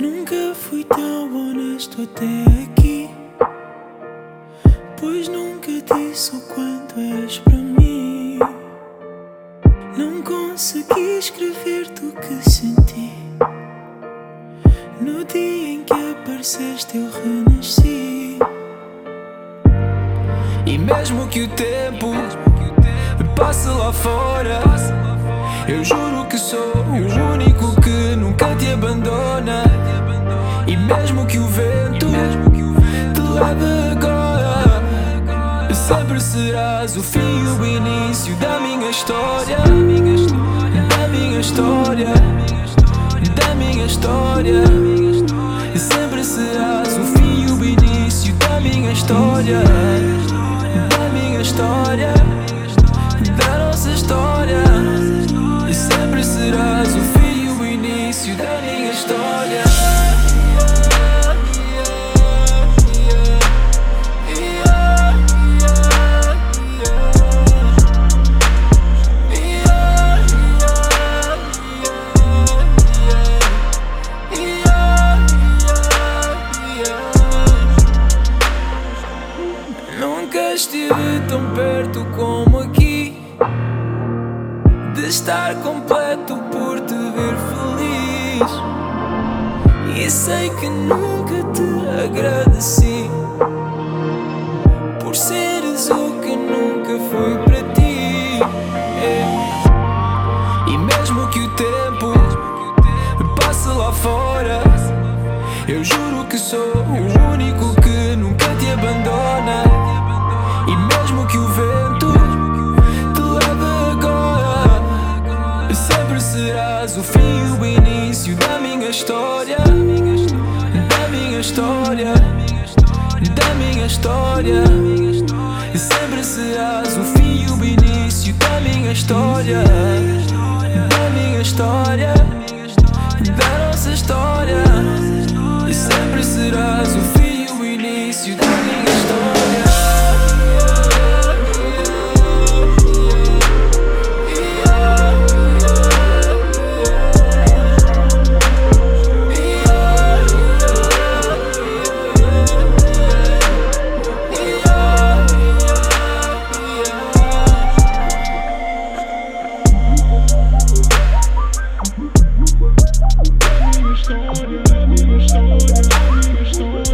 Nunca fui tão honesto até aqui. Pois nunca disse o quanto és para mim. Não consegui escrever-te o que senti. No dia em que apareceste, eu renasci. E mesmo que o tempo passe lá fora, eu juro que sou o único que nunca te abandona. E mesmo que o vento te leve agora, sempre serás o fim e o início da minha história. Da minha história, da minha história. Sempre serás o fim e o início da minha história. Da minha história, estive tão perto como aqui. De estar completo por te ver feliz. E sei que nunca te agradeci. Por seres o que nunca fui para ti. É. E mesmo que o tempo passe lá fora Eu juro que sou história Da minha história Da minha história Sempre serás o fim e o início da minha história A minha história, a minha história, a minha história.